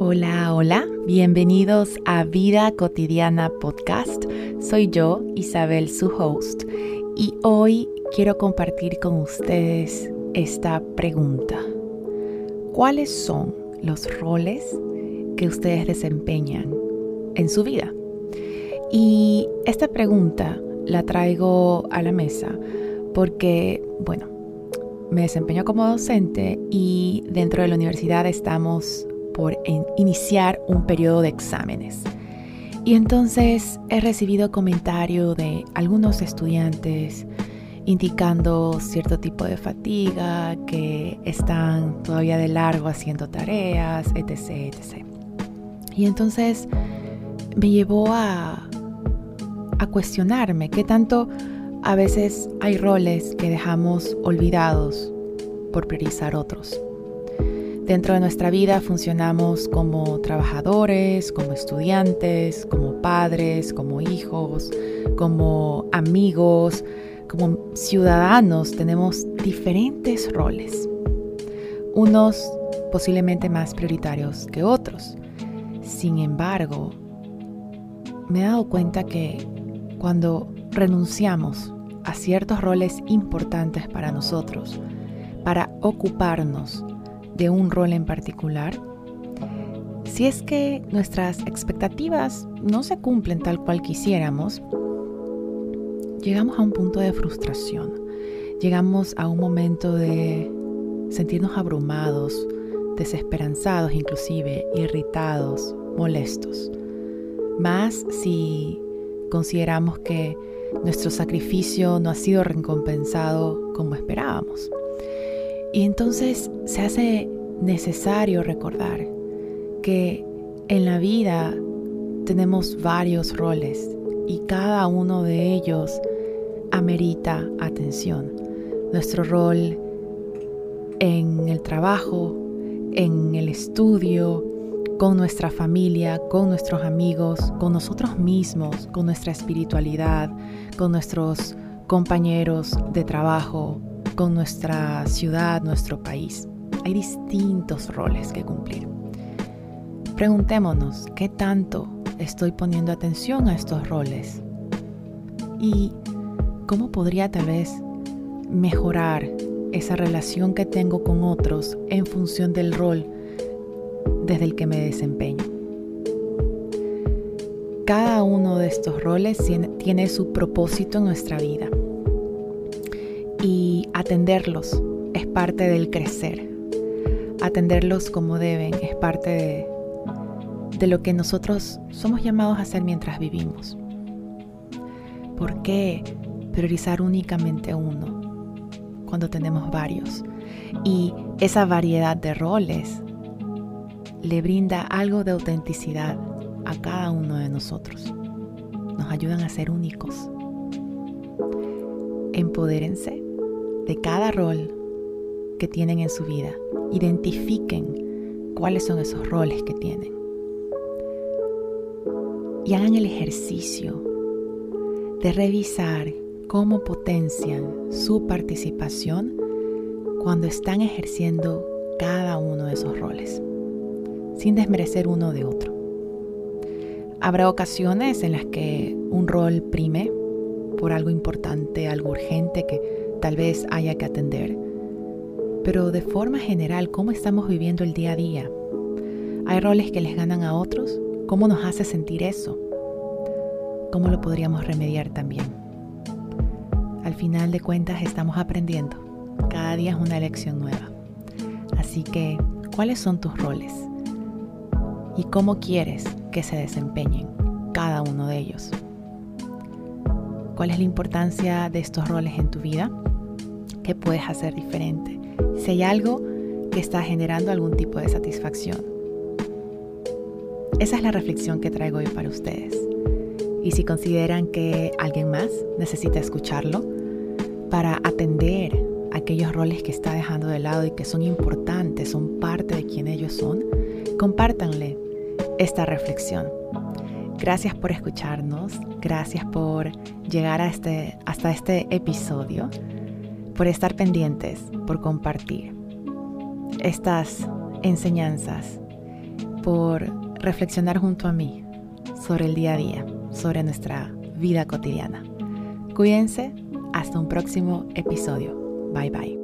Hola, hola, bienvenidos a Vida Cotidiana Podcast. Soy yo, Isabel, su host, y hoy quiero compartir con ustedes esta pregunta. ¿Cuáles son los roles que ustedes desempeñan en su vida? Y esta pregunta la traigo a la mesa porque, bueno, me desempeño como docente y dentro de la universidad estamos por iniciar un periodo de exámenes. Y entonces he recibido comentario de algunos estudiantes indicando cierto tipo de fatiga, que están todavía de largo haciendo tareas, etc. etc. Y entonces me llevó a, a cuestionarme qué tanto a veces hay roles que dejamos olvidados por priorizar otros. Dentro de nuestra vida funcionamos como trabajadores, como estudiantes, como padres, como hijos, como amigos, como ciudadanos. Tenemos diferentes roles, unos posiblemente más prioritarios que otros. Sin embargo, me he dado cuenta que cuando renunciamos a ciertos roles importantes para nosotros, para ocuparnos de un rol en particular, si es que nuestras expectativas no se cumplen tal cual quisiéramos, llegamos a un punto de frustración, llegamos a un momento de sentirnos abrumados, desesperanzados inclusive, irritados, molestos. Más si consideramos que nuestro sacrificio no ha sido recompensado como esperábamos. Y entonces se hace necesario recordar que en la vida tenemos varios roles y cada uno de ellos amerita atención. Nuestro rol en el trabajo, en el estudio, con nuestra familia, con nuestros amigos, con nosotros mismos, con nuestra espiritualidad, con nuestros compañeros de trabajo, con nuestra ciudad, nuestro país. Hay distintos roles que cumplir. Preguntémonos, ¿qué tanto estoy poniendo atención a estos roles? ¿Y cómo podría tal vez mejorar esa relación que tengo con otros en función del rol desde el que me desempeño? Cada uno de estos roles tiene su propósito en nuestra vida y atenderlos es parte del crecer. Atenderlos como deben es parte de, lo que nosotros somos llamados a hacer mientras vivimos. ¿Por qué priorizar únicamente uno cuando tenemos varios? Y esa variedad de roles le brinda algo de autenticidad a cada uno de nosotros. Nos ayudan a ser únicos. Empodérense de cada rol que tienen en su vida. Identifiquen cuáles son esos roles que tienen. Y hagan el ejercicio de revisar cómo potencian su participación cuando están ejerciendo cada uno de esos roles, sin desmerecer uno de otro. Habrá ocasiones en las que un rol prime por algo importante, algo urgente que tal vez haya que atender. Pero de forma general, ¿cómo estamos viviendo el día a día? ¿Hay roles que les ganan a otros? ¿Cómo nos hace sentir eso? ¿Cómo lo podríamos remediar también? Al final de cuentas estamos aprendiendo. Cada día es una lección nueva. Así que, ¿cuáles son tus roles? ¿Y cómo quieres que se desempeñen cada uno de ellos? ¿Cuál es la importancia de estos roles en tu vida? ¿Qué puedes hacer diferente? Si hay algo que está generando algún tipo de satisfacción. Esa es la reflexión que traigo hoy para ustedes. Y si consideran que alguien más necesita escucharlo para atender aquellos roles que está dejando de lado y que son importantes, son parte de quien ellos son, compártanle esta reflexión. Gracias por escucharnos, gracias por llegar a este, hasta este episodio por estar pendientes, por compartir estas enseñanzas por reflexionar junto a mí sobre el día a día, sobre nuestra vida cotidiana. Cuídense, hasta un próximo episodio. Bye bye.